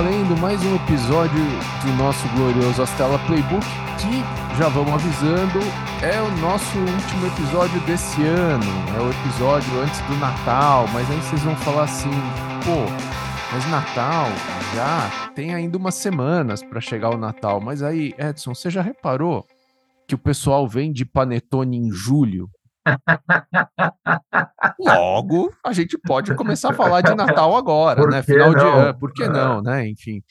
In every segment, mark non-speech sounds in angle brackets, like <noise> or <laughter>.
valendo mais um episódio do nosso glorioso Astela Playbook, que já vamos avisando, é o nosso último episódio desse ano. É o episódio antes do Natal, mas aí vocês vão falar assim, pô, mas Natal já tem ainda umas semanas para chegar o Natal. Mas aí, Edson, você já reparou que o pessoal vem de panetone em julho? Logo, a gente pode começar a falar de Natal agora, né? Final de não? ano, por que não, né? Enfim,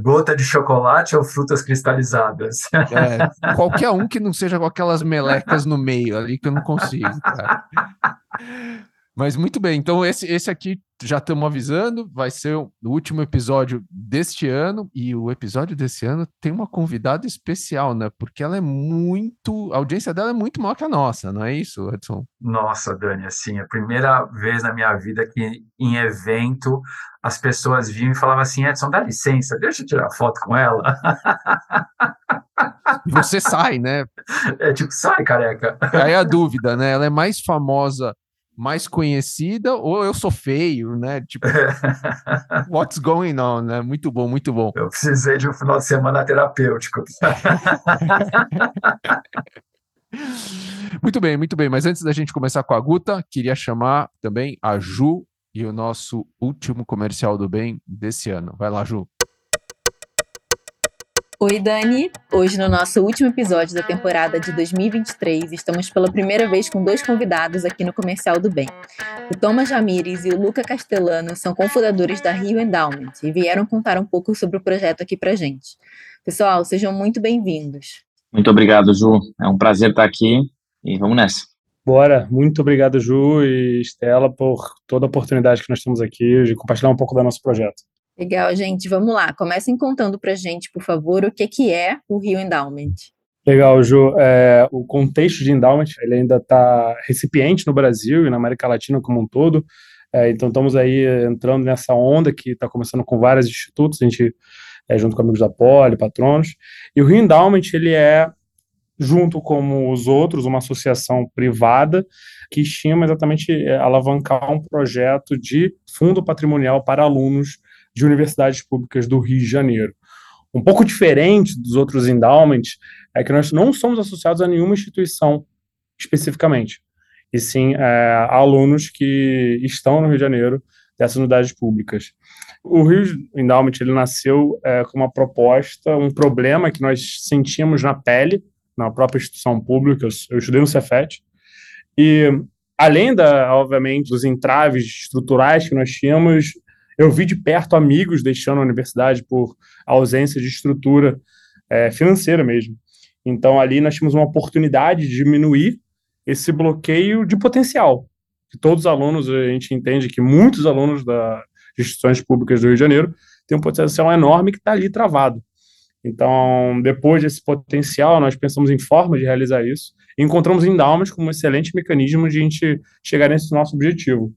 Gota de chocolate ou frutas cristalizadas? é, qualquer um que não seja com aquelas melecas no meio ali que eu não consigo, cara. <laughs> Mas muito bem, então esse, esse aqui já estamos avisando, vai ser o último episódio deste ano, e o episódio desse ano tem uma convidada especial, né? Porque ela é muito. A audiência dela é muito maior que a nossa, não é isso, Edson? Nossa, Dani, assim, a primeira vez na minha vida que em evento as pessoas vinham e falavam assim, Edson, dá licença, deixa eu tirar foto com ela. E você sai, né? <laughs> É tipo, sai, careca. Aí a dúvida, né? Ela é mais famosa, mais conhecida, ou eu sou feio, né? Tipo, <laughs> what's going on, né? Muito bom, muito bom. Eu precisei de um final de semana terapêutico. <laughs> Muito bem, muito bem. Mas antes da gente começar com a Guta, queria chamar também a Ju e o nosso último comercial do bem desse ano. Vai lá, Ju. Oi, Dani! Hoje, no nosso último episódio da temporada de 2023, estamos pela primeira vez com dois convidados aqui no Comercial do Bem. O Thomas Jamires e o Luca Castellano são cofundadores da Rio Endowment e vieram contar um pouco sobre o projeto aqui pra gente. Pessoal, sejam muito bem-vindos. Muito obrigado, Ju. É um prazer estar aqui e vamos nessa. Bora. Muito obrigado, Ju e Estela, por toda a oportunidade que nós temos aqui de compartilhar um pouco do nosso projeto. Legal, gente. Vamos lá. Comecem contando pra gente, por favor, o que, que é o Rio Endowment. Legal, Ju. É, o contexto de endowment ele ainda está recipiente no Brasil e na América Latina como um todo. É, então, estamos aí entrando nessa onda que está começando com vários institutos, a gente, é, junto com amigos da Poli, patronos. E o Rio Endowment, ele é, junto com os outros, uma associação privada que estima exatamente é, alavancar um projeto de fundo patrimonial para alunos de universidades públicas do Rio de Janeiro. Um pouco diferente dos outros endowments é que nós não somos associados a nenhuma instituição especificamente, e sim é, alunos que estão no Rio de Janeiro dessas unidades públicas. O Rio Endowment ele nasceu é, com uma proposta, um problema que nós sentimos na pele, na própria instituição pública. Eu, eu estudei no Cefet e além da, obviamente, dos entraves estruturais que nós tínhamos, eu vi de perto amigos deixando a universidade por ausência de estrutura é, financeira mesmo. Então, ali nós tínhamos uma oportunidade de diminuir esse bloqueio de potencial. Que todos os alunos, a gente entende que muitos alunos das instituições públicas do Rio de Janeiro têm um potencial enorme que está ali travado. Então, depois desse potencial, nós pensamos em formas de realizar isso e encontramos endowments como um excelente mecanismo de a gente chegar nesse nosso objetivo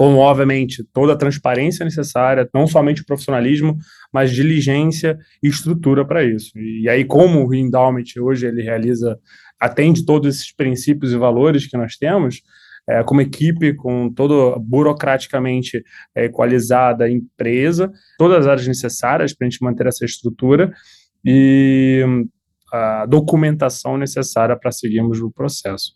com, obviamente, toda a transparência necessária, não somente o profissionalismo, mas diligência e estrutura para isso. E aí, como o Endowment hoje ele realiza, atende todos esses princípios e valores que nós temos, é, como equipe, com toda burocraticamente é, equalizada empresa, todas as áreas necessárias para a gente manter essa estrutura e a documentação necessária para seguirmos o processo.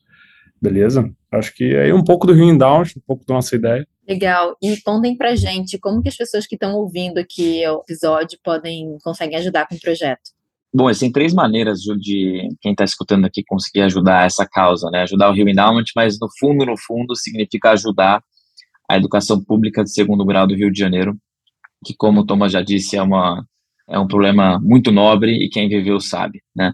Beleza? Acho que é um pouco do Rio Endowment, um pouco da nossa ideia. Legal. E contem pra gente como que as pessoas que estão ouvindo aqui o episódio podem conseguem ajudar com o projeto. Bom, existem três maneiras de quem está escutando aqui conseguir ajudar essa causa, né? Ajudar o Rio Endowment, mas no fundo, no fundo, significa ajudar a educação pública de segundo grau do Rio de Janeiro, que, como o Thomas já disse, é, uma, é um problema muito nobre e quem viveu sabe, né?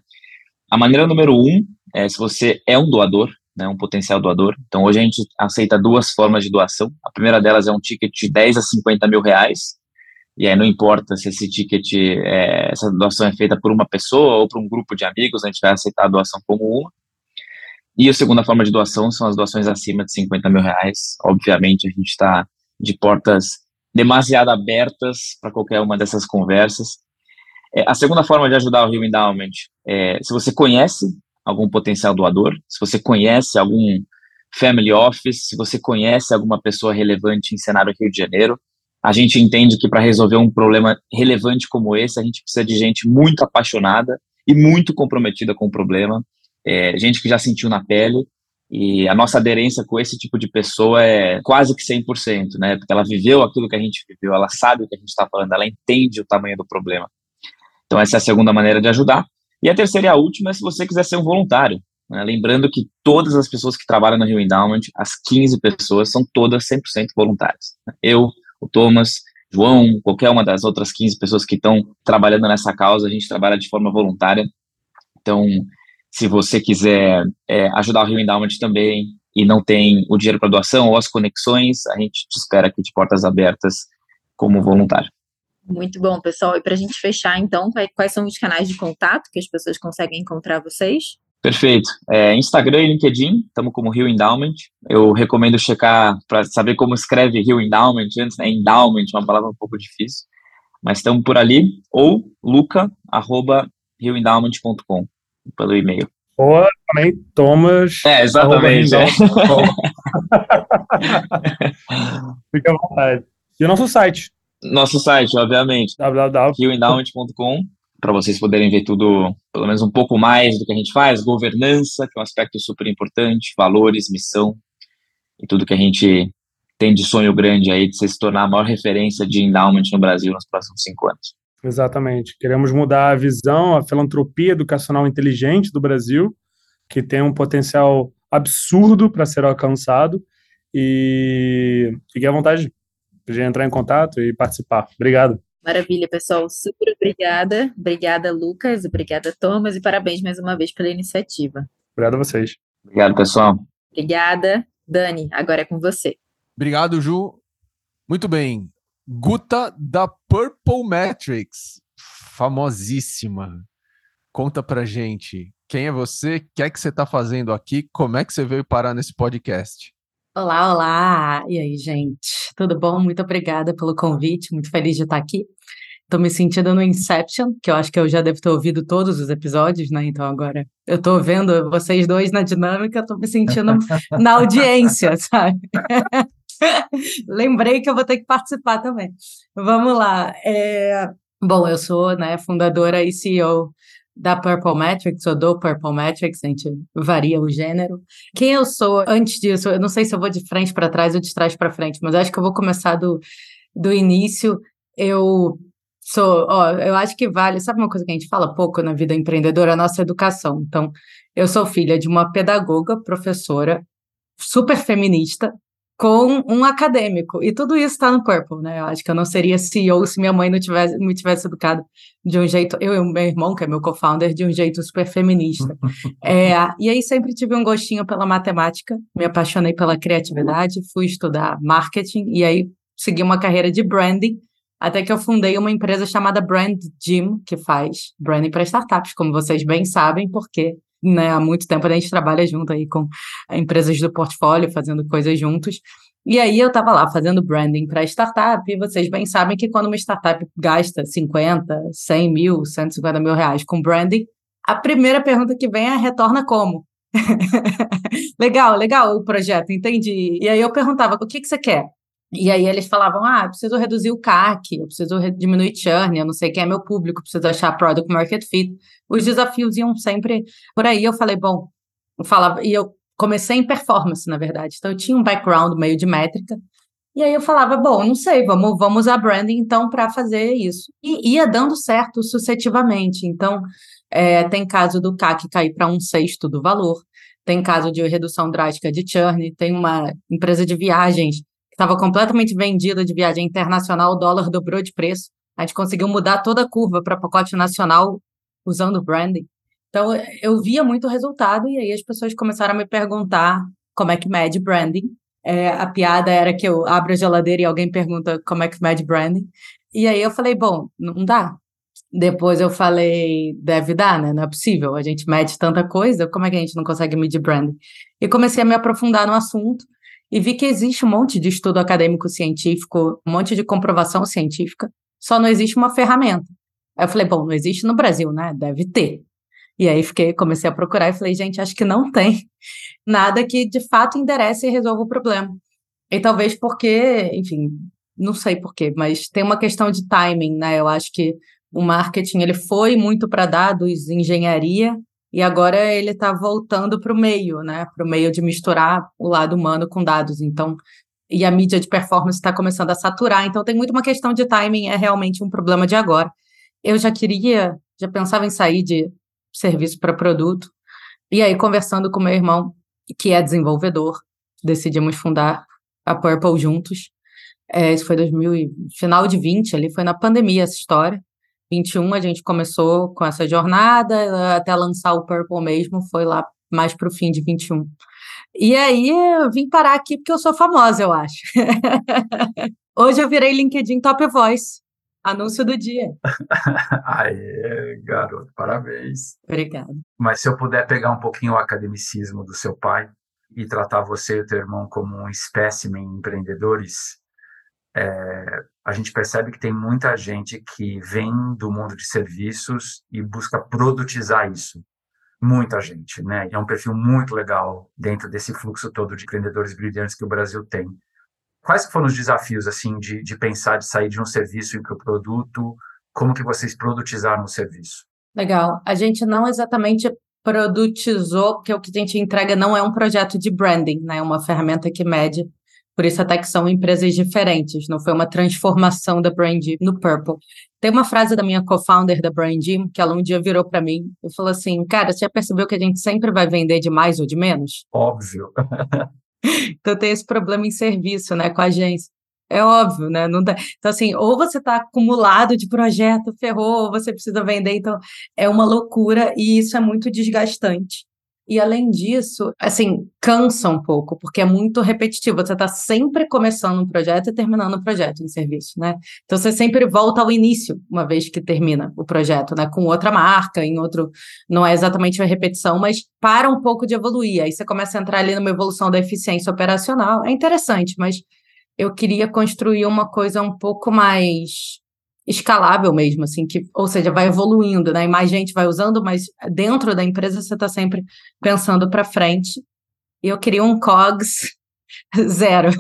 A maneira número um é se você é um doador, né, um potencial doador. Então, hoje a gente aceita duas formas de doação. A primeira delas é um ticket de 10 a 50 mil reais. E aí não importa se esse ticket, é, essa doação é feita por uma pessoa ou por um grupo de amigos, a gente vai aceitar a doação como uma. E a segunda forma de doação são as doações acima de 50 mil reais. Obviamente, a gente está de portas demasiado abertas para qualquer uma dessas conversas. É, a segunda forma de ajudar o Rio Endowment é se você conhece algum potencial doador, se você conhece algum family office, se você conhece alguma pessoa relevante em cenário Rio de Janeiro, A gente entende que para resolver um problema relevante como esse, a gente precisa de gente muito apaixonada e muito comprometida com o problema, é, gente que já sentiu na pele, e a nossa aderência com esse tipo de pessoa é quase que 100%, né? Porque ela viveu aquilo que a gente viveu, ela sabe o que a gente está falando, ela entende o tamanho do problema. Então, essa é a segunda maneira de ajudar. E a terceira e a última é se você quiser ser um voluntário. Né? Lembrando que todas as pessoas que trabalham no Rio Endowment, as 15 pessoas, são todas 100% voluntárias. Eu, o Thomas, João, qualquer uma das outras 15 pessoas que estão trabalhando nessa causa, a gente trabalha de forma voluntária. Então, se você quiser é, ajudar o Rio Endowment também e não tem o dinheiro para doação ou as conexões, a gente te espera aqui de portas abertas como voluntário. Muito bom, pessoal. E para a gente fechar, então, quais são os canais de contato que as pessoas conseguem encontrar vocês? Perfeito. É, Instagram e LinkedIn, estamos como Rio Endowment. Eu recomendo checar para saber como escreve Rio Endowment antes, né? Endowment, uma palavra um pouco difícil. Mas estamos por ali. Ou luca.rioendowment.com pelo e-mail. Ou também Thomas. É, exatamente. É. <laughs> Fica à vontade. E o nosso site. Nosso site, obviamente. www.rioendowment.com para vocês poderem ver tudo, pelo menos um pouco mais do que a gente faz, governança, que é um aspecto super importante, valores, missão e tudo que a gente tem de sonho grande aí de se tornar a maior referência de endowment no Brasil nos próximos cinco anos. Exatamente. Queremos mudar a visão, a filantropia educacional inteligente do Brasil, que tem um potencial absurdo para ser alcançado. E fique à vontade de entrar em contato e participar. Obrigado. Maravilha, pessoal. Super obrigada. Obrigada, Lucas. Obrigada, Thomas. E parabéns mais uma vez pela iniciativa. Obrigado a vocês. Obrigado, pessoal. Obrigada. Dani, agora é com você. Obrigado, Ju. Muito bem. Guta da Purple Matrix, famosíssima. Conta pra gente, quem é você? O que é que você tá fazendo aqui? Como é que você veio parar nesse podcast? Olá, olá! E aí, gente? Tudo bom? Muito obrigada pelo convite, muito feliz de estar aqui. Estou me sentindo no Inception, que eu acho que eu já devo ter ouvido todos os episódios, né? Então agora eu estou vendo vocês dois na dinâmica, estou me sentindo <laughs> na audiência, sabe? <laughs> Lembrei que eu vou ter que participar também. Vamos lá. É... Bom, eu sou né, fundadora e CEO da Purple Metrics, ou do Purple Metrics, a gente varia o gênero. Quem eu sou antes disso, eu não sei se eu vou de frente para trás ou de trás para frente, mas acho que eu vou começar do, do início. Eu sou, ó, eu acho que vale, sabe uma coisa que a gente fala pouco na vida empreendedora? A nossa educação. Então, eu sou filha de uma pedagoga, professora, super feminista, com um acadêmico. E tudo isso está no Purple, né? Eu acho que eu não seria CEO se minha mãe não tivesse, me tivesse educado de um jeito, eu e o meu irmão, que é meu co-founder, de um jeito super feminista. <laughs> é, e aí sempre tive um gostinho pela matemática, me apaixonei pela criatividade, fui estudar marketing e aí segui uma carreira de branding, até que eu fundei uma empresa chamada Brand Gym, que faz branding para startups, como vocês bem sabem, porque né, há muito tempo a gente trabalha junto aí com empresas do portfólio, fazendo coisas juntos. E aí eu estava lá fazendo branding para startup, e vocês bem sabem que quando uma startup gasta 50, 100 mil, 150 mil reais com branding, a primeira pergunta que vem é retorna como? <laughs> legal, legal o projeto, entendi. E aí eu perguntava, o que, que você quer? E aí eles falavam, ah, preciso reduzir o CAC, eu preciso diminuir churn, eu não sei quem é meu público, preciso achar product market fit. Os desafios iam sempre por aí. Eu falei, bom, eu falava, e eu comecei em performance, na verdade. Então eu tinha um background meio de métrica. E aí eu falava, bom, não sei, vamos, vamos usar branding então para fazer isso. E ia dando certo sucessivamente. Então, é, tem caso do CAC cair para um sexto do valor, tem caso de redução drástica de churn, tem uma empresa de viagens estava completamente vendida de viagem internacional, o dólar dobrou de preço. A gente conseguiu mudar toda a curva para pacote nacional usando branding. Então, eu via muito resultado e aí as pessoas começaram a me perguntar como é que mede branding. É, a piada era que eu abro a geladeira e alguém pergunta como é que mede branding. E aí eu falei, bom, não dá. Depois eu falei, deve dar, né? Não é possível. A gente mede tanta coisa, como é que a gente não consegue medir branding? E comecei a me aprofundar no assunto e vi que existe um monte de estudo acadêmico científico, um monte de comprovação científica, só não existe uma ferramenta. Aí eu falei, bom, não existe no Brasil, né? Deve ter. E aí fiquei, comecei a procurar e falei, gente, acho que não tem <laughs> nada que de fato enderece e resolva o problema. E talvez porque, enfim, não sei porquê, mas tem uma questão de timing, né? Eu acho que o marketing ele foi muito para dados, engenharia, e agora ele está voltando para o meio, né? Para o meio de misturar o lado humano com dados. Então, e a mídia de performance está começando a saturar. Então, tem muito uma questão de timing, é realmente um problema de agora. Eu já queria, já pensava em sair de serviço para produto. E aí, conversando com meu irmão, que é desenvolvedor, decidimos fundar a Purple juntos. É, isso foi 2000 e, final de 20, ali foi na pandemia essa história. 21 a gente começou com essa jornada, até lançar o Purple mesmo, foi lá mais para o fim de 21. E aí eu vim parar aqui porque eu sou famosa, eu acho. <laughs> Hoje eu virei LinkedIn Top Voice. Anúncio do dia. <laughs> Aê, garoto, parabéns. Obrigada. Mas se eu puder pegar um pouquinho o academicismo do seu pai e tratar você e o teu irmão como um espécime empreendedores, é, a gente percebe que tem muita gente que vem do mundo de serviços e busca produtizar isso. Muita gente, né? É um perfil muito legal dentro desse fluxo todo de empreendedores brilhantes que o Brasil tem. Quais foram os desafios, assim, de, de pensar, de sair de um serviço e para o produto? Como que vocês produtizaram o serviço? Legal. A gente não exatamente produtizou, porque o que a gente entrega não é um projeto de branding, né? É uma ferramenta que mede por isso até que são empresas diferentes, não foi uma transformação da Brain no Purple. Tem uma frase da minha co-founder da Brain que ela um dia virou para mim e falou assim, cara, você já percebeu que a gente sempre vai vender de mais ou de menos? Óbvio. <laughs> então tem esse problema em serviço, né, com a agência. É óbvio, né? Não dá. Então, assim, ou você está acumulado de projeto, ferrou, ou você precisa vender. Então, é uma loucura e isso é muito desgastante. E além disso, assim, cansa um pouco, porque é muito repetitivo. Você está sempre começando um projeto e terminando o um projeto em serviço, né? Então você sempre volta ao início, uma vez que termina o projeto, né? Com outra marca, em outro. Não é exatamente uma repetição, mas para um pouco de evoluir. Aí você começa a entrar ali numa evolução da eficiência operacional. É interessante, mas eu queria construir uma coisa um pouco mais escalável mesmo, assim, que, ou seja, vai evoluindo, né? E mais gente vai usando, mas dentro da empresa você está sempre pensando para frente. E eu queria um COGS <laughs> zero.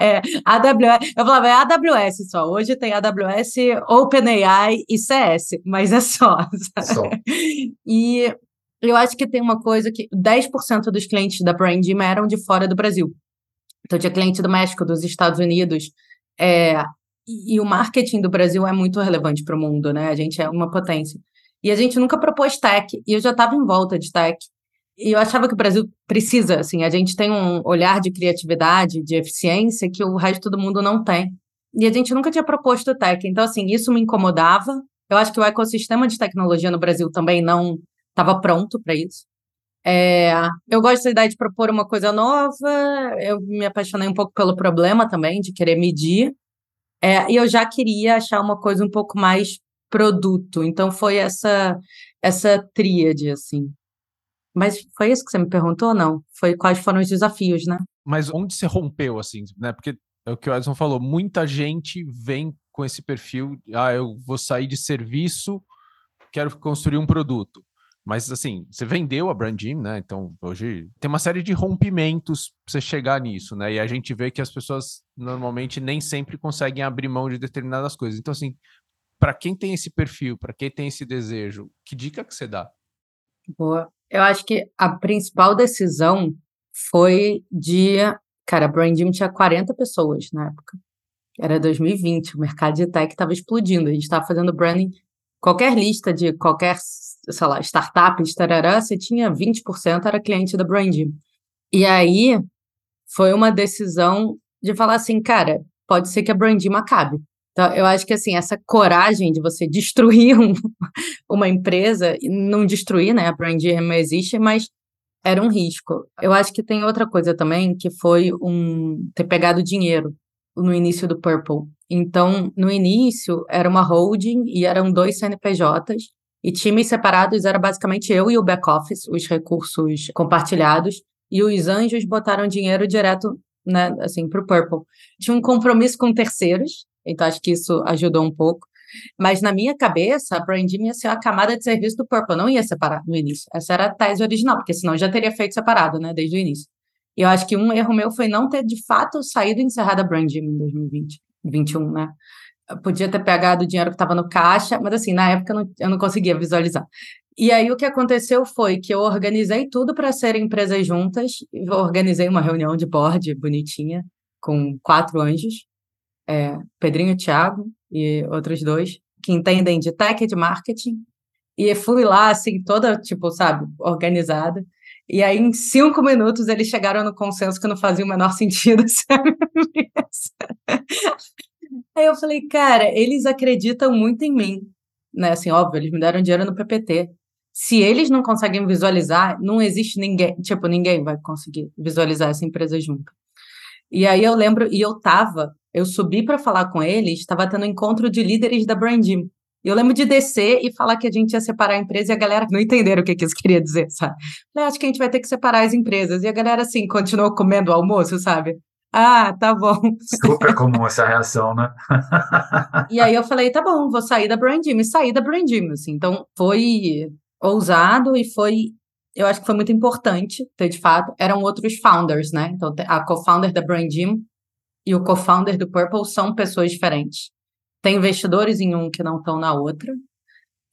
é, AWS, eu falava, é AWS só. Hoje tem AWS, OpenAI e CS, mas é só. só. E eu acho que tem uma coisa que 10% dos clientes da Branding eram de fora do Brasil. Então, tinha cliente do México, dos Estados Unidos, é, e, o marketing do Brasil é muito relevante para o mundo, né? A gente é uma potência. E a gente nunca propôs tech, e eu já estava em volta de tech. E eu achava que o Brasil precisa, assim, a gente tem um olhar de criatividade, de eficiência que o resto do mundo não tem. E a gente nunca tinha proposto tech. Então, assim, isso me incomodava. Eu acho que o ecossistema de tecnologia no Brasil também não estava pronto para isso. É, eu gosto da ideia de propor uma coisa nova, eu me apaixonei um pouco pelo problema também, de querer medir, é, e eu já queria achar uma coisa um pouco mais produto, então foi essa, essa tríade, assim. Mas foi isso que você me perguntou, não? Foi quais foram os desafios, né? Mas onde você rompeu, assim, né? Porque é o que o Edson falou, muita gente vem com esse perfil, ah, eu vou sair de serviço, quero construir um produto. Mas assim, você vendeu a Brandim, né? Então, hoje tem uma série de rompimentos para você chegar nisso, né? E a gente vê que as pessoas normalmente nem sempre conseguem abrir mão de determinadas coisas. Então, assim, para quem tem esse perfil, para quem tem esse desejo, que dica que você dá? Boa. Eu acho que a principal decisão foi de. Cara, a Brandim tinha 40 pessoas na época. Era 2020, o mercado de tech estava explodindo. A gente estava fazendo branding. Qualquer lista de qualquer sei lá, startups, tarará, você tinha 20% era cliente da Branding. E aí foi uma decisão de falar assim, cara, pode ser que a Brandim acabe. Então, eu acho que assim, essa coragem de você destruir <laughs> um, uma empresa, não destruir, né? A Brandim não existe, mas era um risco. Eu acho que tem outra coisa também, que foi um ter pegado dinheiro no início do Purple. Então, no início, era uma holding e eram dois CNPJs, e times separados era basicamente eu e o back-office, os recursos compartilhados, e os anjos botaram dinheiro direto, né, assim, para o Purple. Tinha um compromisso com terceiros, então acho que isso ajudou um pouco. Mas na minha cabeça, a branding ia ser a camada de serviço do Purple, não ia separar no início. Essa era a tese original, porque senão já teria feito separado, né, desde o início. E eu acho que um erro meu foi não ter, de fato, saído e encerrado a Brand Gym em 2020, 2021, né? Eu podia ter pegado o dinheiro que estava no caixa, mas assim, na época eu não, eu não conseguia visualizar. E aí o que aconteceu foi que eu organizei tudo para ser empresas juntas, eu organizei uma reunião de board bonitinha, com quatro anjos, é, Pedrinho, Thiago e outros dois, que entendem de tech e de marketing, e fui lá, assim, toda, tipo, sabe, organizada. E aí, em cinco minutos, eles chegaram no consenso que não fazia o menor sentido <laughs> ser Aí eu falei, cara, eles acreditam muito em mim, né? Assim, óbvio, eles me deram dinheiro no PPT. Se eles não conseguem visualizar, não existe ninguém, tipo, ninguém vai conseguir visualizar essa empresa junto. E aí eu lembro, e eu tava, eu subi para falar com eles, estava tendo um encontro de líderes da Brandim. E eu lembro de descer e falar que a gente ia separar a empresa e a galera não entenderam o que, que isso queria dizer, sabe? Eu acho que a gente vai ter que separar as empresas. E a galera, assim, continuou comendo o almoço, sabe? Ah, tá bom. Super comum essa reação, né? e aí eu falei, tá bom, vou sair da Brandim. E saí da Brandim, assim. Então, foi ousado e foi... Eu acho que foi muito importante ter, de fato, eram outros founders, né? Então, a co-founder da Brandim e o co-founder do Purple são pessoas diferentes. Tem investidores em um que não estão na outra.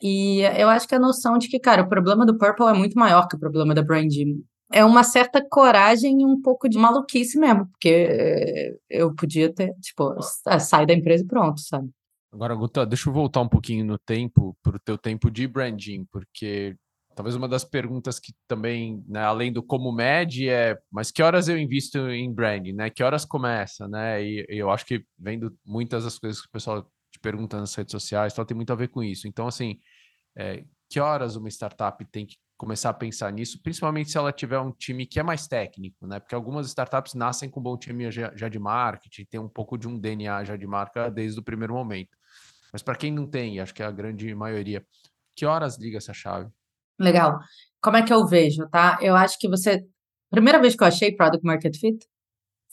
E eu acho que a noção de que, cara, o problema do Purple é muito maior que o problema da Branding. É uma certa coragem e um pouco de maluquice mesmo, porque eu podia ter, tipo, sai da empresa e pronto, sabe? Agora, Guta, deixa eu voltar um pouquinho no tempo, para o teu tempo de branding, porque talvez uma das perguntas que também, né, além do como mede, é mas que horas eu invisto em branding, né? Que horas começa, né? E, e eu acho que vendo muitas das coisas que o pessoal te nas redes sociais, tal, tem muito a ver com isso. Então, assim, é, que horas uma startup tem que começar a pensar nisso, principalmente se ela tiver um time que é mais técnico, né? Porque algumas startups nascem com um bom time já, já de marketing, tem um pouco de um DNA já de marca desde o primeiro momento. Mas para quem não tem, acho que é a grande maioria, que horas liga essa chave? Legal. Como é que eu vejo, tá? Eu acho que você. Primeira vez que eu achei Product Market Fit,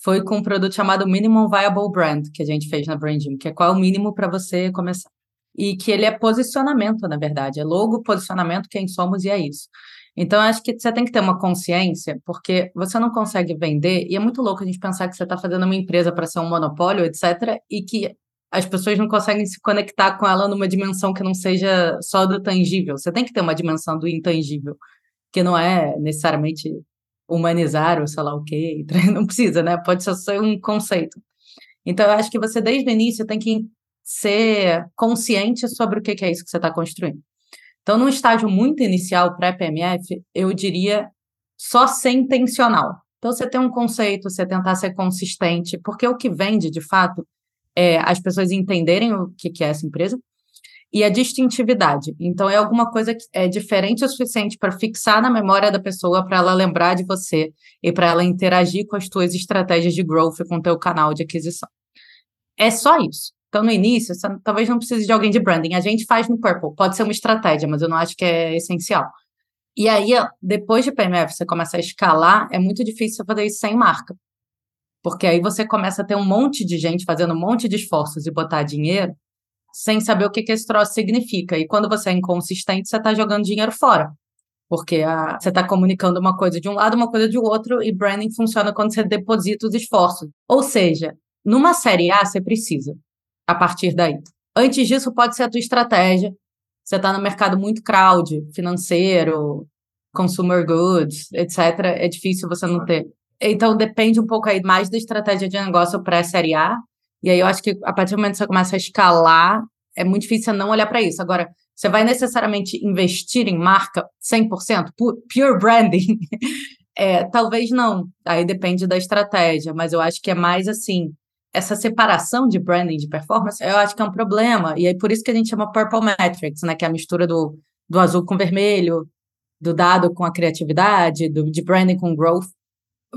foi com um produto chamado Minimum Viable Brand, que a gente fez na Branding, que é qual é o mínimo para você começar. E que ele é posicionamento, na verdade, é logo, posicionamento, quem somos e é isso. Então, acho que você tem que ter uma consciência, porque você não consegue vender, e é muito louco a gente pensar que você está fazendo uma empresa para ser um monopólio, etc., e que as pessoas não conseguem se conectar com ela numa dimensão que não seja só do tangível. Você tem que ter uma dimensão do intangível, que não é necessariamente humanizar ou sei lá o quê. <laughs> Não precisa, né? Pode só ser um conceito. Então, eu acho que você, desde o início, tem que ser consciente sobre o que é isso que você está construindo. Então, num estágio muito inicial, pré-PMF, eu diria só ser intencional. Então, você tem um conceito, você tentar ser consistente, porque o que vende, de fato, é as pessoas entenderem o que é essa empresa, e a distintividade. Então, é alguma coisa que é diferente o suficiente para fixar na memória da pessoa, para ela lembrar de você e para ela interagir com as suas estratégias de growth com o teu canal de aquisição. É só isso. Então, no início, você talvez não precise de alguém de branding. A gente faz no Purple. Pode ser uma estratégia, mas eu não acho que é essencial. E aí, depois de PMF, você começa a escalar, é muito difícil fazer isso sem marca. Porque aí você começa a ter um monte de gente fazendo um monte de esforços e botar dinheiro, sem saber o que, que esse troço significa. E quando você é inconsistente, você está jogando dinheiro fora. Porque a, você está comunicando uma coisa de um lado, uma coisa de outro, e branding funciona quando você deposita os esforços. Ou seja, numa série A, você precisa, a partir daí. Antes disso, pode ser a tua estratégia. Você está no mercado muito crowd, financeiro, consumer goods, etc. É difícil você não ter. Então, depende um pouco aí mais da estratégia de negócio pré-série A e aí eu acho que a partir do momento que você começa a escalar, é muito difícil não olhar para isso. Agora, você vai necessariamente investir em marca 100%, pure branding? <laughs> é, talvez não. Aí depende da estratégia, mas eu acho que é mais assim, essa separação de branding de performance, eu acho que é um problema. E aí por isso que a gente chama Purple Metrics, né, que é a mistura do, do azul com vermelho, do dado com a criatividade, do, de branding com growth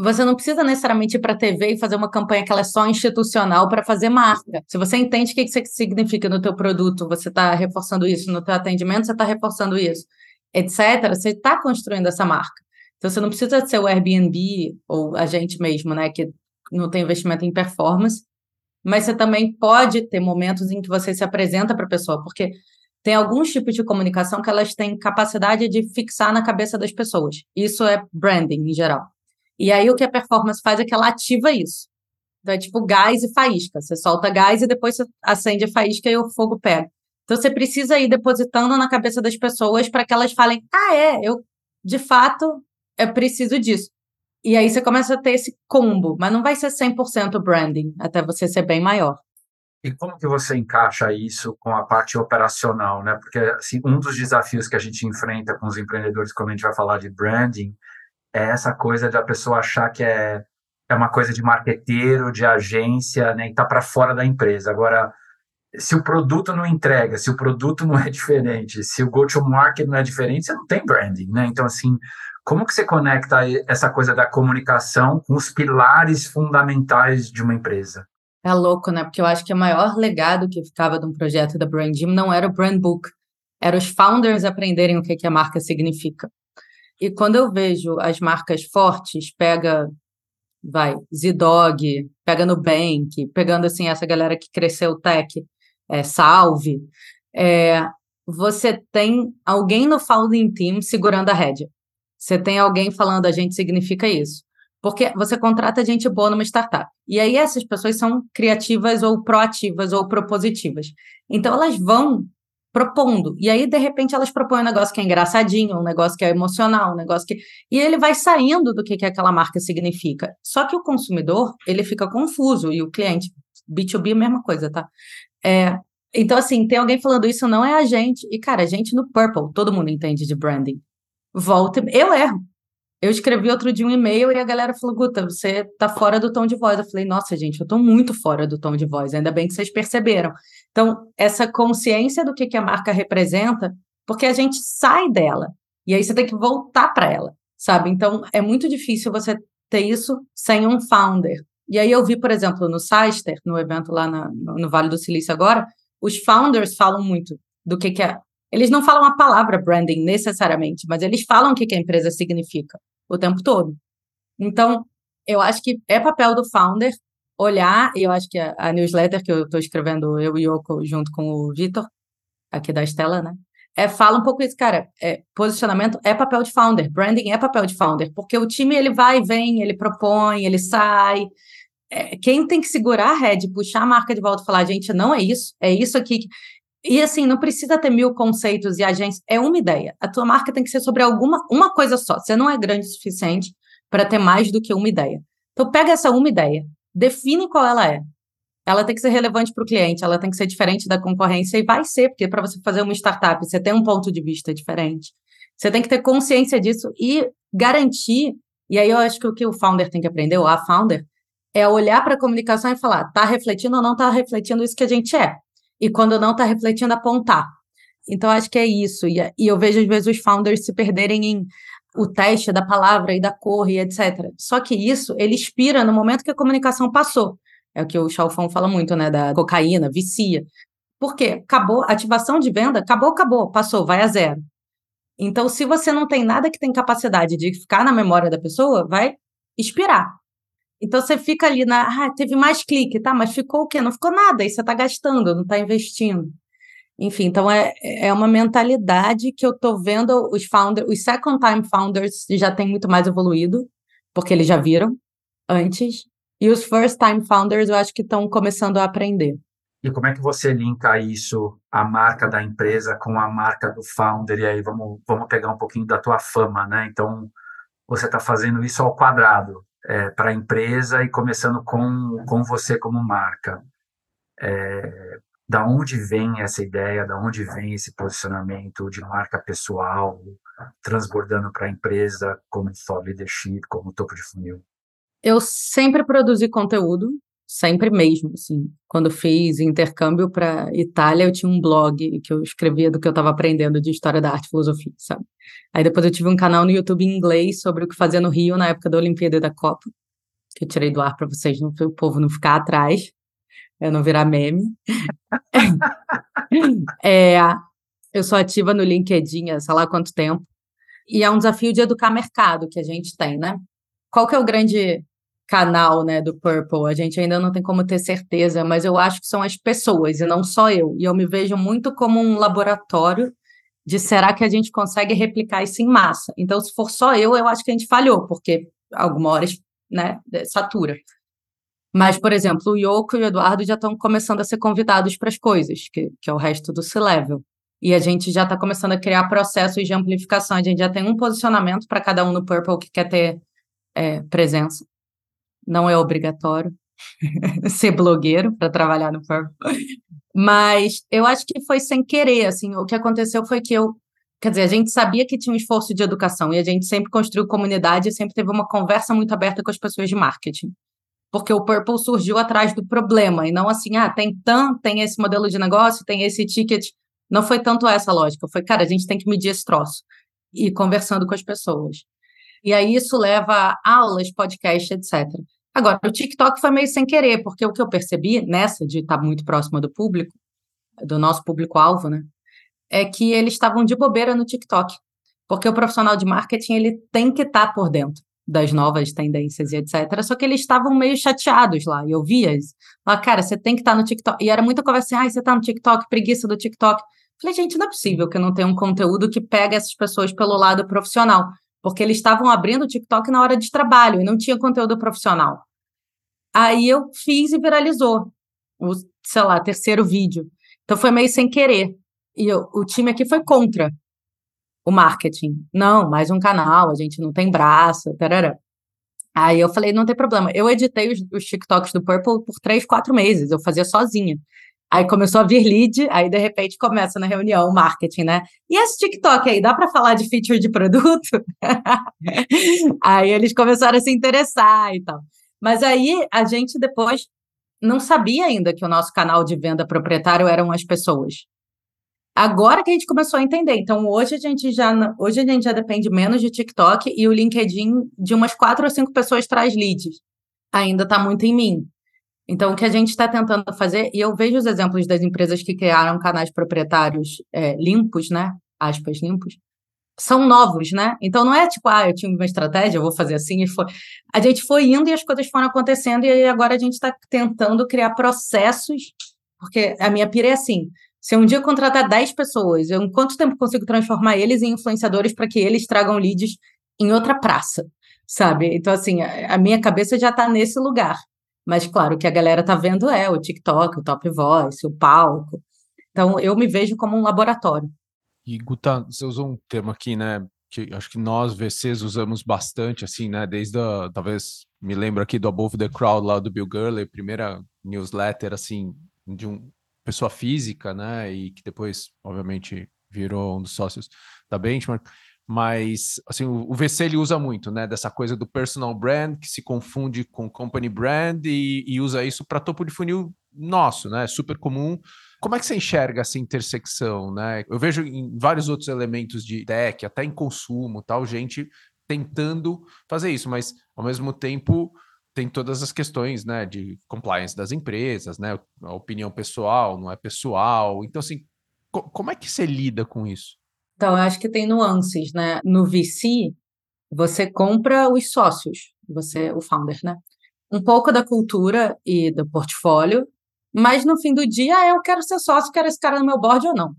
você não precisa necessariamente ir para a TV e fazer uma campanha que ela é só institucional para fazer marca. Se você entende o que isso significa no teu produto, você está reforçando isso no teu atendimento, você está reforçando isso, etc., você está construindo essa marca. Então, você não precisa ser o Airbnb ou a gente mesmo, né, que não tem investimento em performance, mas você também pode ter momentos em que você se apresenta para a pessoa, porque tem alguns tipos de comunicação que elas têm capacidade de fixar na cabeça das pessoas. Isso é branding em geral. E aí o que a performance faz é que ela ativa isso. Então é tipo gás e faísca. Você solta gás e depois você acende a faísca e o fogo pega. Então você precisa ir depositando na cabeça das pessoas para que elas falem: ah, é, eu de fato eu preciso disso. E aí você começa a ter esse combo, mas não vai ser 100% branding, até você ser bem maior. E como que você encaixa isso com a parte operacional, né? Porque assim, um dos desafios que a gente enfrenta com os empreendedores quando a gente vai falar de branding é essa coisa da pessoa achar que é, é uma coisa de marqueteiro, de agência, né? E tá para fora da empresa. Agora, se o produto não entrega, se o produto não é <laughs> diferente, se o go-to-market não é diferente, você não tem branding, né? Então, assim, como que você conecta essa coisa da comunicação com os pilares fundamentais de uma empresa? É louco, né? Porque eu acho que o maior legado que ficava de um projeto da Brand Gym não era o brand book, era os founders aprenderem o que, que a marca significa. E quando eu vejo as marcas fortes, pega, vai, Zidog, pega Nubank, pegando assim essa galera que cresceu tech, é, Salve, é, você tem alguém no founding team segurando a rédea. Você tem alguém falando a gente significa isso. Porque você contrata gente boa numa startup. E aí essas pessoas são criativas ou proativas ou propositivas. Então elas vão propondo. E aí, de repente, elas propõem um negócio que é engraçadinho, um negócio que é emocional, um negócio que. E ele vai saindo do que, que aquela marca significa. Só que o consumidor, ele fica confuso, e o cliente, B2B, é a mesma coisa, tá? É, então, assim, tem alguém falando isso, não é a gente. E, cara, a gente no Purple, todo mundo entende de branding. Volta, eu erro. Eu escrevi outro dia um e-mail e a galera falou: Guta, você tá fora do tom de voz. Eu falei: Nossa, gente, eu tô muito fora do tom de voz, ainda bem que vocês perceberam. Então, essa consciência do que, que a marca representa, porque a gente sai dela e aí você tem que voltar para ela, sabe? Então, é muito difícil você ter isso sem um founder. E aí eu vi, por exemplo, no Sister, no evento lá na, no Vale do Silício agora, os founders falam muito do que, que é eles não falam a palavra branding necessariamente, mas eles falam o que, a empresa significa o tempo todo. Então, eu acho que é papel do founder olhar, e eu acho que a, a newsletter que eu estou escrevendo, eu e Yoko, junto com o Vitor, aqui da Estela, né? É, fala um pouco isso, cara. É, posicionamento é papel de founder, branding é papel de founder, porque o time ele vai e vem, ele propõe, ele sai. É, quem tem que segurar a rede, puxar a marca de volta e falar, gente, não é isso, é isso aqui. E assim, não precisa ter mil conceitos e agências, é uma ideia. A tua marca tem que ser sobre alguma uma coisa só. Você não é grande o suficiente para ter mais do que uma ideia. Então pega essa uma ideia, define qual ela é. Ela tem que ser relevante para o cliente, ela tem que ser diferente da concorrência e vai ser, porque para você fazer uma startup, você tem um ponto de vista diferente. Você tem que ter consciência disso e garantir. E aí eu acho que o que o founder tem que aprender, ou a founder, é olhar para a comunicação e falar, tá refletindo ou não tá refletindo isso que a gente é e quando não está refletindo, apontar. Então, acho que é isso. E, e, eu vejo, às vezes, os founders se perderem em o teste da palavra e da cor e etc. Só que isso, ele expira no momento que a comunicação passou. É o que o Chalfão fala muito, né? Da cocaína, vicia. Por quê? Acabou, ativação de venda, acabou, acabou, passou, vai a zero. Então, se você não tem nada que tem capacidade de ficar na memória da pessoa, vai expirar. Então você fica ali na, ah, teve mais clique, tá? Mas ficou o quê? Não ficou nada, aí você está gastando, não está investindo. Enfim, então é, é uma mentalidade que eu estou vendo os founders, os second time founders já têm muito mais evoluído, porque eles já viram antes, e os first time founders eu acho que estão começando a aprender. E como é que você linka isso, a marca da empresa com a marca do founder? E aí vamos, vamos pegar um pouquinho da tua fama, né? Então, você está fazendo isso ao quadrado é, para a empresa e começando com, com você como marca. É, da onde vem essa ideia, da onde vem esse posicionamento de marca pessoal, transbordando para a empresa como thought leadership, como topo de funil? Eu sempre produzi conteúdo, sempre mesmo, assim. Quando fiz intercâmbio para Itália, eu tinha um blog que eu escrevia do que eu estava aprendendo de história da arte e filosofia, sabe? Aí depois eu tive um canal no YouTube em inglês sobre o que fazia no Rio na época da Olimpíada e da Copa, que eu tirei do ar para vocês, para o povo não ficar atrás, eu não virar meme. <laughs> é, eu sou ativa no LinkedIn há sei lá quanto tempo, e é um desafio de educar mercado que a gente tem, né? Qual que é o grande canal, né, do Purple. A gente ainda não tem como ter certeza, mas eu acho que são as pessoas e não só eu. E eu me vejo muito como um laboratório de será que a gente consegue replicar isso em massa. Então, se for só eu, eu acho que a gente falhou, porque alguma hora né, satura. Mas, por exemplo, o Yoko e o Eduardo já estão começando a ser convidados para as coisas, que, que é o resto do C-Level. E a gente já está começando a criar processos de amplificação. A gente já tem um posicionamento para cada um no Purple que quer ter é, presença. Não é obrigatório <laughs> ser blogueiro para trabalhar no Purple. Mas eu acho que foi sem querer, assim, o que aconteceu foi que eu, quer dizer, a gente sabia que tinha um esforço de educação e a gente sempre construiu comunidade e sempre teve uma conversa muito aberta com as pessoas de marketing porque o Purple surgiu atrás do problema, e não assim, ah, tem tanto, tem esse modelo de negócio, tem esse ticket. Não foi tanto essa lógica, foi, cara, a gente tem que medir esse troço, e conversando com as pessoas. E aí isso leva a aulas, podcast, etc. Agora, o TikTok foi meio sem querer, porque o que eu percebi nessa de estar muito próxima do público, do nosso público-alvo, né, é que eles estavam de bobeira no TikTok. Porque o profissional de marketing, ele tem que estar por dentro das novas tendências e etc. Só que eles estavam meio chateados lá. E eu via isso. Falava, cara, você tem que estar no TikTok. E era muita conversa assim, ah, você está no TikTok, preguiça do TikTok. Falei, gente, não é possível que não tenha um conteúdo que pega essas pessoas pelo lado profissional. Porque eles estavam abrindo o TikTok na hora de trabalho e não tinha conteúdo profissional. Aí eu fiz e viralizou o, sei lá, terceiro vídeo. Então foi meio sem querer. E eu, o time aqui foi contra o marketing. Não, mais um canal, a gente não tem braço, tarará. Aí eu falei, não tem problema. Eu editei os, os TikToks do Purple por três, quatro meses, eu fazia sozinha. Aí começou a vir lead, aí de repente começa na reunião o marketing, né? E esse TikTok aí, dá para falar de feature de produto? <laughs> aí eles começaram a se interessar e tal. Mas aí a gente depois não sabia ainda que o nosso canal de venda proprietário eram as pessoas. Agora que a gente começou a entender. Então, hoje a gente já, hoje a gente já depende menos de TikTok e o LinkedIn de umas quatro ou cinco pessoas traz leads. Ainda está muito em mim. Então, o que a gente está tentando fazer, e eu vejo os exemplos das empresas que criaram canais proprietários é, limpos, né? Aspas, limpos, são novos, né? Então não é tipo, ah, eu tinha uma estratégia, eu vou fazer assim e foi. A gente foi indo e as coisas foram acontecendo, e agora a gente está tentando criar processos, porque a minha pira é assim: se um dia eu contratar 10 pessoas, eu, em quanto tempo consigo transformar eles em influenciadores para que eles tragam leads em outra praça, sabe? Então, assim, a minha cabeça já está nesse lugar. Mas, claro, o que a galera tá vendo é o TikTok, o Top Voice, o palco. Então, eu me vejo como um laboratório. E, Guta, você usou um termo aqui, né? Que acho que nós, VCs, usamos bastante, assim, né? Desde a, talvez, me lembro aqui do Above the Crowd, lá do Bill Gurley, primeira newsletter, assim, de um pessoa física, né? E que depois, obviamente, virou um dos sócios da Benchmark. Mas, assim, o, VC ele usa muito, né? Dessa coisa do personal brand que se confunde com company brand e, e usa isso para topo de funil nosso, né? Super comum. Como é que você enxerga essa intersecção, né? Eu vejo em vários outros elementos de tech, até em consumo, tal, gente tentando fazer isso, mas ao mesmo tempo tem todas as questões, né, de compliance das empresas, né, a opinião pessoal, não é pessoal. Então, assim, co como é que você lida com isso? Então, eu acho que tem nuances, né? No VC, você compra os sócios, você, o founder, né? Um pouco da cultura e do portfólio, mas no fim do dia, ah, eu quero ser sócio, quero esse cara no meu board ou não.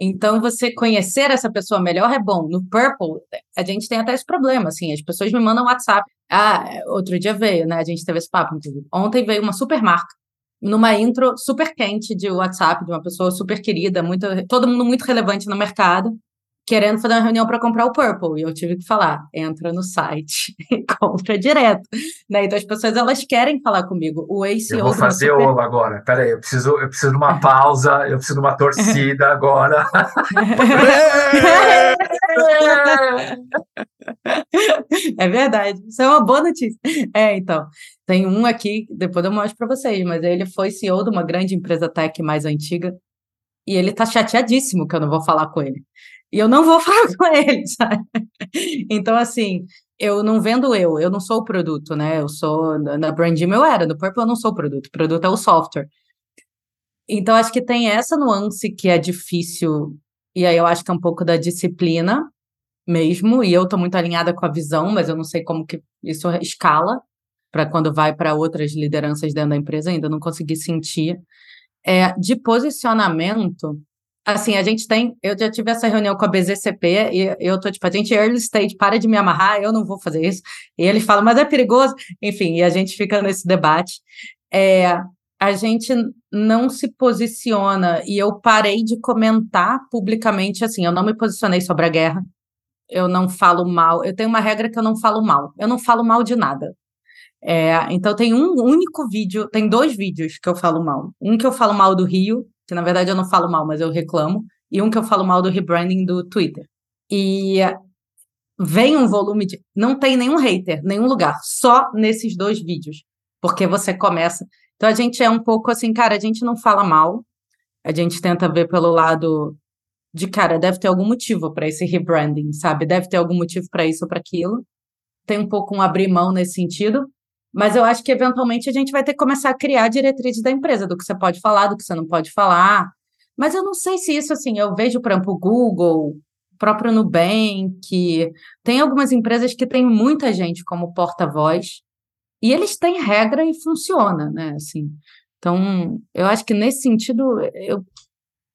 Então, você conhecer essa pessoa melhor é bom. No Purple, a gente tem até esse problema, assim, as pessoas me mandam WhatsApp. Ah, outro dia veio, né? A gente teve esse papo, inclusive. Ontem veio uma super marca, numa intro super quente de WhatsApp, de uma pessoa super querida, muito, todo mundo muito relevante no mercado querendo fazer uma reunião para comprar o Purple. E eu tive que falar, entra no site <laughs> e compra direto. Né? Então as pessoas elas querem falar comigo. O ACO Eu vou fazer super... o agora. Peraí, eu preciso, eu preciso de uma pausa, eu preciso de uma torcida agora. <laughs> é verdade. Isso é uma boa notícia. É, então. Tem um aqui, depois eu mostro para vocês, mas ele foi CEO de uma grande empresa tech mais antiga. E ele tá chateadíssimo que eu não vou falar com ele. E eu não vou <laughs> falar com ele, sabe? Então, assim, eu não vendo eu, eu não sou o produto, né? Eu sou, na Brandim eu era, no Purple eu não sou o produto, o produto é o software. Então, acho que tem essa nuance que é difícil, e aí eu acho que é um pouco da disciplina mesmo, e eu tô muito alinhada com a visão, mas eu não sei como que isso escala para quando vai para outras lideranças dentro da empresa, ainda não consegui sentir. É, de posicionamento, Assim, a gente tem, eu já tive essa reunião com a BZCP e eu tô tipo, a gente early stage, para de me amarrar, eu não vou fazer isso. E ele fala, mas é perigoso. Enfim, e a gente fica nesse debate. É, a gente não se posiciona e eu parei de comentar publicamente assim, eu não me posicionei sobre a guerra. Eu não falo mal. Eu tenho uma regra que eu não falo mal. Eu não falo mal de nada. É, então tem um único vídeo, tem dois vídeos que eu falo mal. Um que eu falo mal do Rio, que na verdade eu não falo mal, mas eu reclamo, e um que eu falo mal do rebranding do Twitter. E vem um volume de. Não tem nenhum hater, nenhum lugar, só nesses dois vídeos. Porque você começa. Então a gente é um pouco assim, cara, a gente não fala mal, a gente tenta ver pelo lado de, cara, deve ter algum motivo para esse rebranding, sabe? Deve ter algum motivo para isso ou para aquilo. Tem um pouco um abrir mão nesse sentido. Mas eu acho que eventualmente a gente vai ter que começar a criar diretrizes da empresa, do que você pode falar, do que você não pode falar. Mas eu não sei se isso, assim, eu vejo, por exemplo, o Google, o próprio Nubank, tem algumas empresas que têm muita gente como porta-voz, e eles têm regra e funciona, né, assim. Então, eu acho que nesse sentido, eu,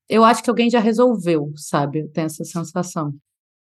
eu acho que alguém já resolveu, sabe? Eu tenho essa sensação.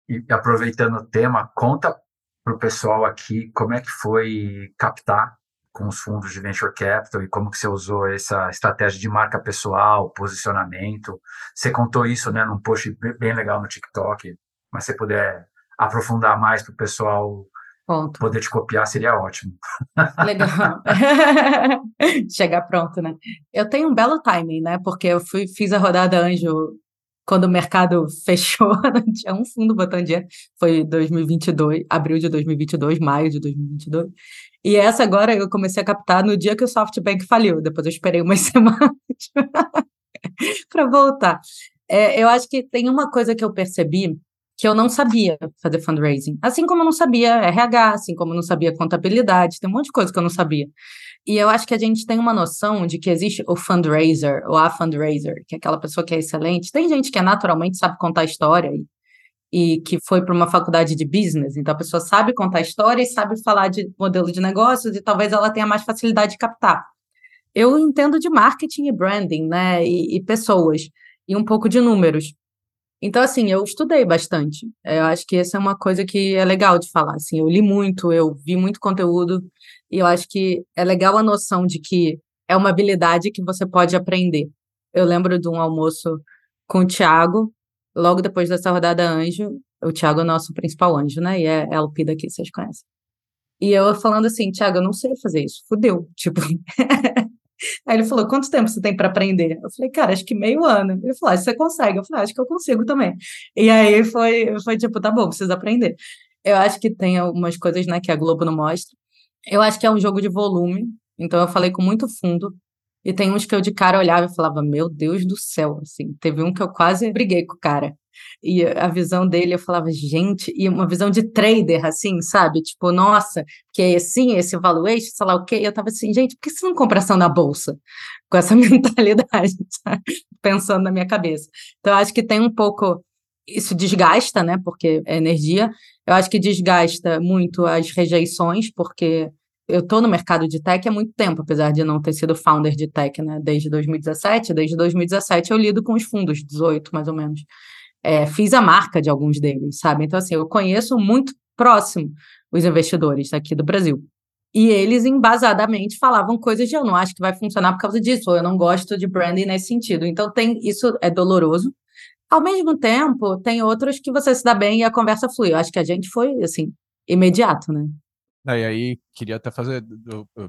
E aproveitando o tema, conta para o pessoal aqui como é que foi captar com os fundos de venture capital e como que você usou essa estratégia de marca pessoal, posicionamento. Você contou isso, né, num post bem legal no TikTok, mas se puder aprofundar mais para o pessoal Ponto. poder te copiar seria ótimo. <laughs> Legal. <laughs> Chegar pronto, né? Eu tenho um belo timing, né? Porque eu fui, fiz a rodada Anjo quando o mercado <laughs> fechou, não tinha um fundo botando dinheiro, foi 2022, abril de 2022, maio de 2022. E essa agora eu comecei a captar no dia que o SoftBank faliu, depois eu esperei umas <laughs> semanas para voltar. É, eu acho que tem uma coisa que eu percebi que eu não sabia fazer fundraising. Assim como eu não sabia RH, assim como eu não sabia contabilidade, tem um monte de coisa que eu não sabia. E eu acho que a gente tem uma noção de que existe o fundraiser, ou a fundraiser, que é aquela pessoa que é excelente. Tem gente que é naturalmente sabe contar história e, e que foi para uma faculdade de business, então a pessoa sabe contar história e sabe falar de modelo de negócios e talvez ela tenha mais facilidade de captar. Eu entendo de marketing e branding, né, e, e pessoas, e um pouco de números. Então, assim, eu estudei bastante. Eu acho que essa é uma coisa que é legal de falar. Assim, eu li muito, eu vi muito conteúdo, e eu acho que é legal a noção de que é uma habilidade que você pode aprender. Eu lembro de um almoço com o Thiago, logo depois dessa rodada anjo. O Thiago é o nosso principal anjo, né? E é LP daqui, vocês conhecem. E eu falando assim, Thiago, eu não sei fazer isso. Fudeu. Tipo. <laughs> Aí ele falou: quanto tempo você tem para aprender? Eu falei, cara, acho que meio ano. Ele falou: ah, você consegue? Eu falei, ah, acho que eu consigo também. E aí foi, foi tipo, tá bom, precisa aprender. Eu acho que tem algumas coisas, né, que a Globo não mostra. Eu acho que é um jogo de volume, então eu falei com muito fundo. E tem uns que eu de cara olhava e falava, meu Deus do céu, assim. Teve um que eu quase briguei com o cara. E a visão dele, eu falava, gente, e uma visão de trader, assim, sabe? Tipo, nossa, que é assim, esse valuation, sei lá o quê. E eu tava assim, gente, por que você não compra ação na bolsa? Com essa <laughs> mentalidade, sabe? Pensando na minha cabeça. Então, acho que tem um pouco. Isso desgasta, né? Porque é energia. Eu acho que desgasta muito as rejeições, porque eu estou no mercado de tech há muito tempo, apesar de não ter sido founder de tech, né? Desde 2017. Desde 2017 eu lido com os fundos, 18 mais ou menos. É, fiz a marca de alguns deles, sabe? Então, assim, eu conheço muito próximo os investidores aqui do Brasil. E eles embasadamente falavam coisas de eu não acho que vai funcionar por causa disso, ou eu não gosto de branding nesse sentido. Então, tem isso é doloroso, ao mesmo tempo, tem outros que você se dá bem e a conversa flui. Eu acho que a gente foi, assim, imediato, né? E aí, queria até fazer.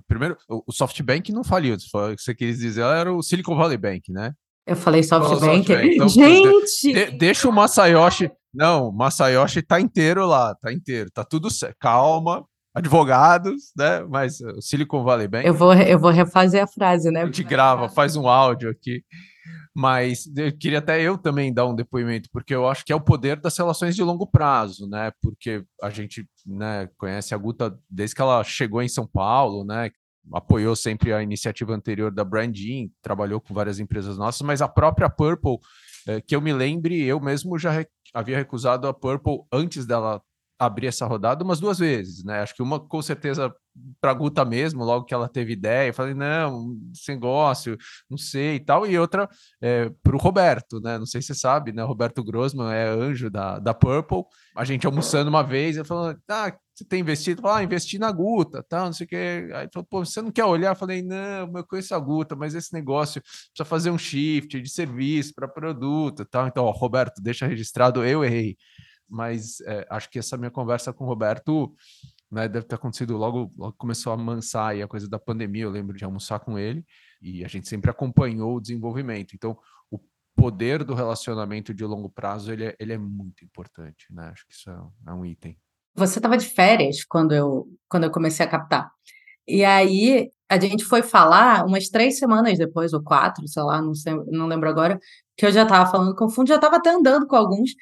Primeiro, o SoftBank não faliu. Você quis dizer era o Silicon Valley Bank, né? Eu falei SoftBank. SoftBank. Então, <laughs> gente! De, deixa o Masayoshi. Não, o Masayoshi tá inteiro lá, tá inteiro, tá tudo certo. Calma, advogados, né? Mas o Silicon Valley Bank. Eu vou, eu vou refazer a frase, né? A gente grava, faz um áudio aqui. Mas eu queria até eu também dar um depoimento, porque eu acho que é o poder das relações de longo prazo, né? Porque a gente né, conhece a Guta desde que ela chegou em São Paulo, né? Apoiou sempre a iniciativa anterior da Branding, trabalhou com várias empresas nossas, mas a própria Purple, é, que eu me lembre, eu mesmo já havia recusado a Purple antes dela abrir essa rodada umas duas vezes, né? Acho que uma com certeza para Guta mesmo, logo que ela teve ideia, falei, não, esse negócio, não sei e tal, e outra é, para o Roberto, né? Não sei se você sabe, né? Roberto Grossman é anjo da, da Purple. A gente almoçando uma vez, eu falando, ah, você tem investido? Ah, investi na Guta, tal, não sei o que. Aí falou, pô, você não quer olhar? Eu falei, não, eu conheço a Guta, mas esse negócio precisa fazer um shift de serviço para produto, tal. Então, ó, Roberto, deixa registrado, eu errei. Mas é, acho que essa minha conversa com o Roberto né, deve ter acontecido logo, logo começou a mansar a coisa da pandemia, eu lembro de almoçar com ele, e a gente sempre acompanhou o desenvolvimento. Então, o poder do relacionamento de longo prazo, ele é, ele é muito importante, né? Acho que isso é, é um item. Você estava de férias quando eu, quando eu comecei a captar. E aí a gente foi falar umas três semanas depois, ou quatro, sei lá, não, sei, não lembro agora, que eu já estava falando com o fundo, já estava até andando com alguns,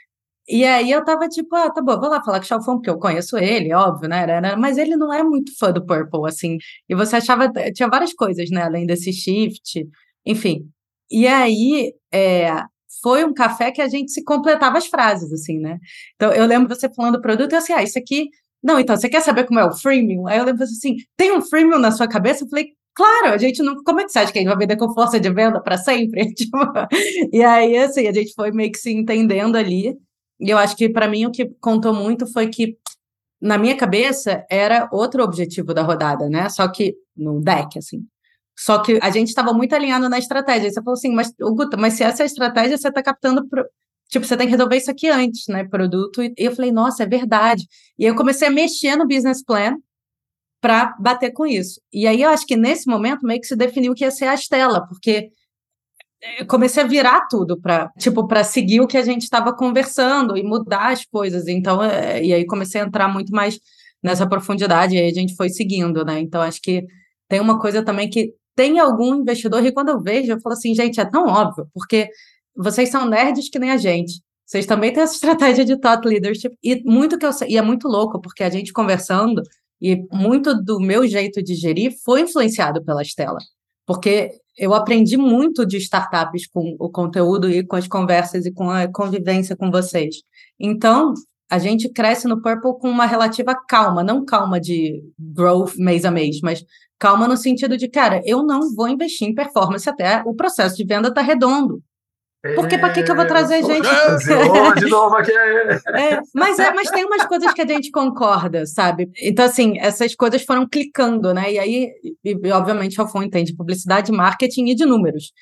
e aí eu tava tipo, ah, tá bom, vou lá falar com o Chalfão, porque eu conheço ele, óbvio, né? Mas ele não é muito fã do Purple, assim. E você achava, tinha várias coisas, né? Além desse shift, enfim. E aí, é, foi um café que a gente se completava as frases, assim, né? Então, eu lembro você falando do produto e assim, ah, isso aqui. Não, então, você quer saber como é o freemium? Aí eu lembro assim, tem um freemium na sua cabeça? Eu falei, Claro, a gente não. Como é que você acha que a gente vai vender com força de venda para sempre? <laughs> Tipo, e aí, assim, a gente foi meio que se entendendo ali. E eu acho que para mim o que contou muito foi que na minha cabeça era outro objetivo da rodada, né? Só que no deck, assim. Só que a gente estava muito alinhado na estratégia. E você falou assim, mas, Guta, mas se essa é a estratégia, você está captando. Pro... Tipo, você tem que resolver isso aqui antes, né? Produto. E eu falei, nossa, é verdade. E eu comecei a mexer no business plan para bater com isso. E aí eu acho que nesse momento meio que se definiu o que ia ser a Estela, porque comecei a virar tudo para tipo para seguir o que a gente estava conversando e mudar as coisas. Então é, e aí comecei a entrar muito mais nessa profundidade e aí a gente foi seguindo né? Então acho que tem uma coisa também que tem algum investidor e quando eu vejo eu falo assim gente é tão óbvio porque vocês são nerds que nem a gente. Vocês também têm essa <laughs> estratégia de thought leadership e muito que eu e é muito louco porque a gente conversando e muito do meu jeito de gerir foi influenciado pela Estela porque eu aprendi muito de startups com o conteúdo e com as conversas e com a convivência com vocês. Então, a gente cresce no Purple com uma relativa calma, não calma de growth mês a mês, mas calma no sentido de, cara, eu não vou investir em performance até o processo de venda tá redondo. Porque para que, que eu vou trazer é, gente? de novo aqui. É, mas, é, mas tem umas coisas que a gente concorda, sabe? Então, assim, essas coisas foram clicando, né? E aí, e, obviamente, o Alfon entende publicidade, marketing e de números.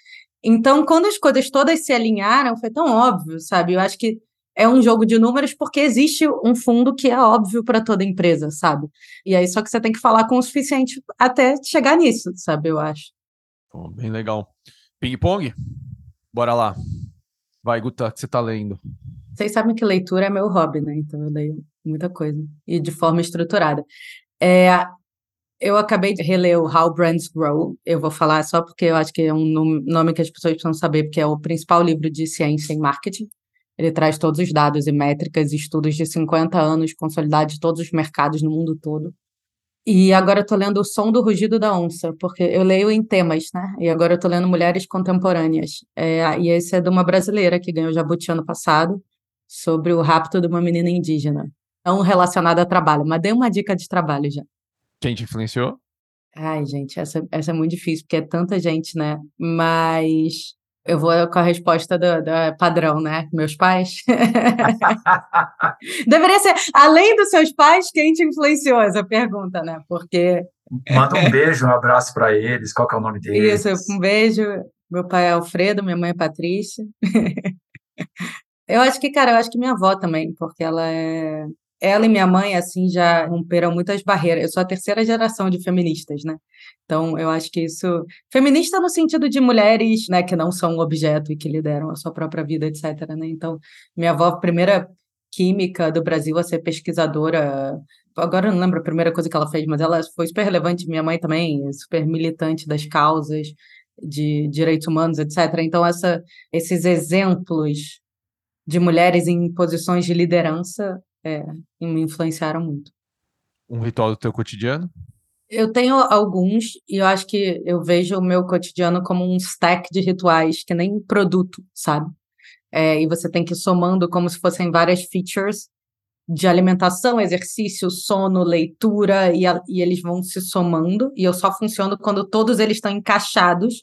Então, quando as coisas todas se alinharam, foi tão óbvio, sabe? Eu acho que é um jogo de números porque existe um fundo que é óbvio para toda empresa, sabe? E aí, só que você tem que falar com o suficiente até chegar nisso, sabe? Eu acho. Bom, bem legal. Ping-pong? Bora lá. Vai, Guta, que você tá lendo? Vocês sabem que leitura é meu hobby, né? Então eu leio muita coisa. E de forma estruturada. É, eu acabei de reler o How Brands Grow. Eu vou falar só porque eu acho que é um nome que as pessoas precisam saber, porque é o principal livro de ciência em marketing. Ele traz todos os dados e métricas, estudos de 50 anos, consolidados de todos os mercados no mundo todo. E agora eu tô lendo O Som do Rugido da Onça, porque eu leio em temas, né? E agora eu tô lendo Mulheres Contemporâneas. É, e esse é de uma brasileira que ganhou Jabuti ano passado, sobre o rapto de uma menina indígena. Não relacionado a trabalho, mas dei uma dica de trabalho já. Quem te influenciou? Ai, gente, essa, essa é muito difícil, porque é tanta gente, né? Mas eu vou com a resposta do, do padrão, né? Meus pais. <laughs> Deveria ser, além dos seus pais, quem te influenciou essa pergunta, né? Porque. Manda um beijo, um abraço para eles. Qual que é o nome deles? Isso, um beijo. Meu pai é Alfredo, minha mãe é Patrícia. <laughs> eu acho que, cara, eu acho que minha avó também, porque ela é. Ela e minha mãe, assim, já romperam muitas barreiras. Eu sou a terceira geração de feministas, né? Então, eu acho que isso. Feminista no sentido de mulheres, né, que não são um objeto e que lideram a sua própria vida, etc. Né? Então, minha avó, primeira química do Brasil a ser pesquisadora. Agora eu não lembro a primeira coisa que ela fez, mas ela foi super relevante. Minha mãe também, super militante das causas de direitos humanos, etc. Então, essa, esses exemplos de mulheres em posições de liderança é, me influenciaram muito. Um ritual do teu cotidiano? Eu tenho alguns, e eu acho que eu vejo o meu cotidiano como um stack de rituais, que nem produto, sabe? É, e você tem que ir somando como se fossem várias features. de alimentação, exercício, sono, leitura, e, a, e eles vão se somando, e eu só funciono quando todos eles estão encaixados.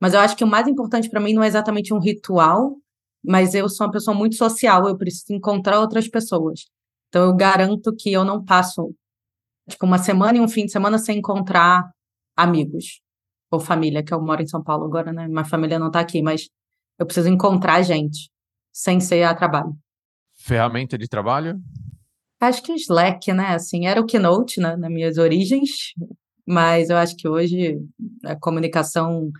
Mas eu acho que o mais importante para mim não é exatamente um ritual, mas eu sou uma pessoa muito social, eu preciso encontrar outras pessoas. Então eu garanto que eu não passo tipo uma semana e um fim de semana sem encontrar amigos ou família, que eu moro em São Paulo agora, né? Minha família não está aqui, mas eu preciso encontrar gente sem ser a trabalho. Ferramenta de trabalho? Acho que o Slack, né? Assim, era o Keynote né, nas minhas origens, mas eu acho que hoje a comunicação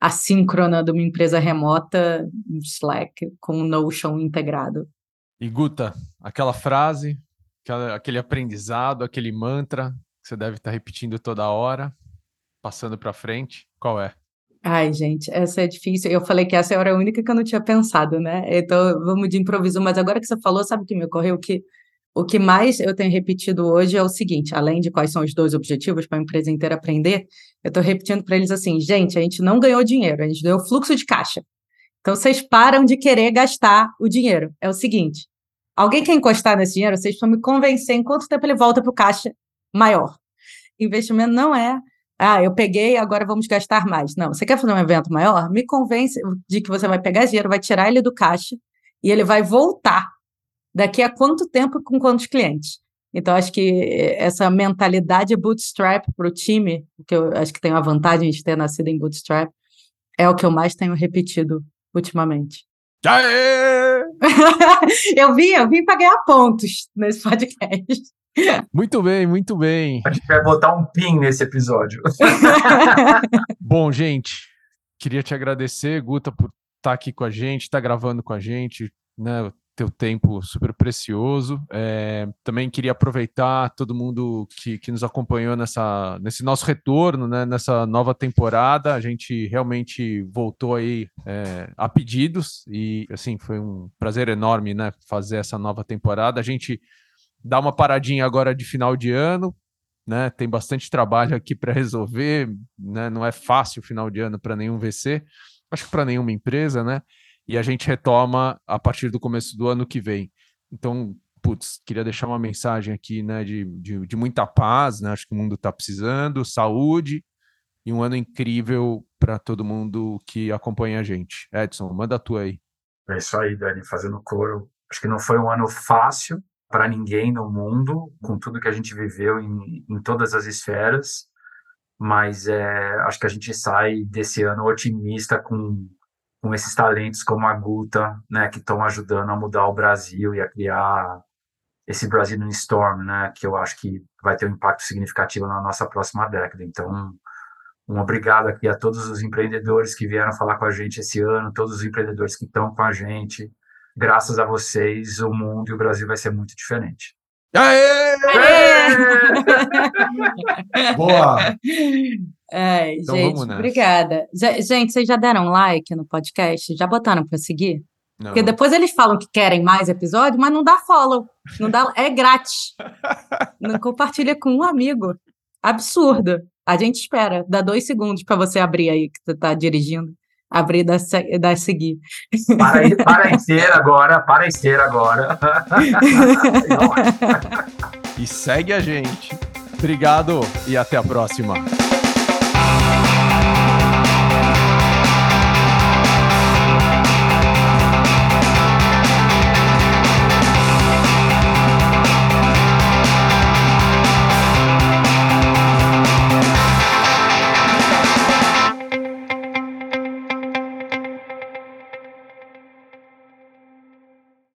assíncrona de uma empresa remota, Slack, com Notion integrado. E Guta, aquela frase, aquele aprendizado, aquele mantra que você deve estar repetindo toda hora, passando para frente, qual é? Ai, gente, essa é difícil. Eu falei que essa era a única que eu não tinha pensado, né? Então, vamos de improviso. Mas agora que você falou, sabe o que me ocorreu? Que o que mais eu tenho repetido hoje é o seguinte: além de quais são os dois objetivos para a empresa inteira aprender, eu estou repetindo para eles assim: gente, a gente não ganhou dinheiro, a gente ganhou fluxo de caixa. Então, vocês param de querer gastar o dinheiro. É o seguinte: alguém quer encostar nesse dinheiro, vocês precisam me convencer em quanto tempo ele volta para o caixa maior. Investimento não é ah, eu peguei, agora vamos gastar mais. Não, você quer fazer um evento maior? Me convence de que você vai pegar dinheiro, vai tirar ele do caixa e ele vai voltar daqui a quanto tempo com quantos clientes. Então, acho que essa mentalidade bootstrap para o time, que eu acho que tem uma vantagem de ter nascido em bootstrap, é o que eu mais tenho repetido ultimamente. Aê! <laughs> eu vim, eu vim para ganhar pontos nesse podcast. Muito bem, muito bem. A gente vai botar um pin nesse episódio. <laughs> Bom, gente, queria te agradecer, Guta, por estar aqui com a gente, estar gravando com a gente, né? Teu tempo super precioso. É, também queria aproveitar todo mundo que, que nos acompanhou nessa, nesse nosso retorno, né, nessa nova temporada. A gente realmente voltou aí é, a pedidos e assim foi um prazer enorme, né, fazer essa nova temporada. A gente dá uma paradinha agora de final de ano, né? Tem bastante trabalho aqui para resolver, né? Não é fácil final de ano para nenhum VC, acho que para nenhuma empresa, né? E a gente retoma a partir do começo do ano que vem. Então, putz, queria deixar uma mensagem aqui, né? De, de, de muita paz, né? Acho que o mundo está precisando, saúde e um ano incrível para todo mundo que acompanha a gente. Edson, manda a tua aí. É isso aí, Dani, fazendo coro. Acho que não foi um ano fácil, para ninguém no mundo, com tudo que a gente viveu em, em todas as esferas, mas é, acho que a gente sai desse ano otimista com, com esses talentos como a Guta, né, que estão ajudando a mudar o Brasil e a criar esse Brazilian Storm, né, que eu acho que vai ter um impacto significativo na nossa próxima década. Então, um obrigado aqui a todos os empreendedores que vieram falar com a gente esse ano, todos os empreendedores que estão com a gente, graças a vocês, o mundo e o Brasil vai ser muito diferente. Aê! Aê! <laughs> Boa! É, então, gente, obrigada. Gente, vocês já deram like no podcast? Já botaram para seguir? Não. Porque depois eles falam que querem mais episódio, mas não dá follow. Não dá, é grátis. <laughs> não compartilha com um amigo. Absurdo. A gente espera. Dá dois segundos para você abrir aí que você está dirigindo abrir da, da seguir. Para, para <laughs> inteira agora, para inteira agora. <laughs> e segue a gente. Obrigado e até a próxima.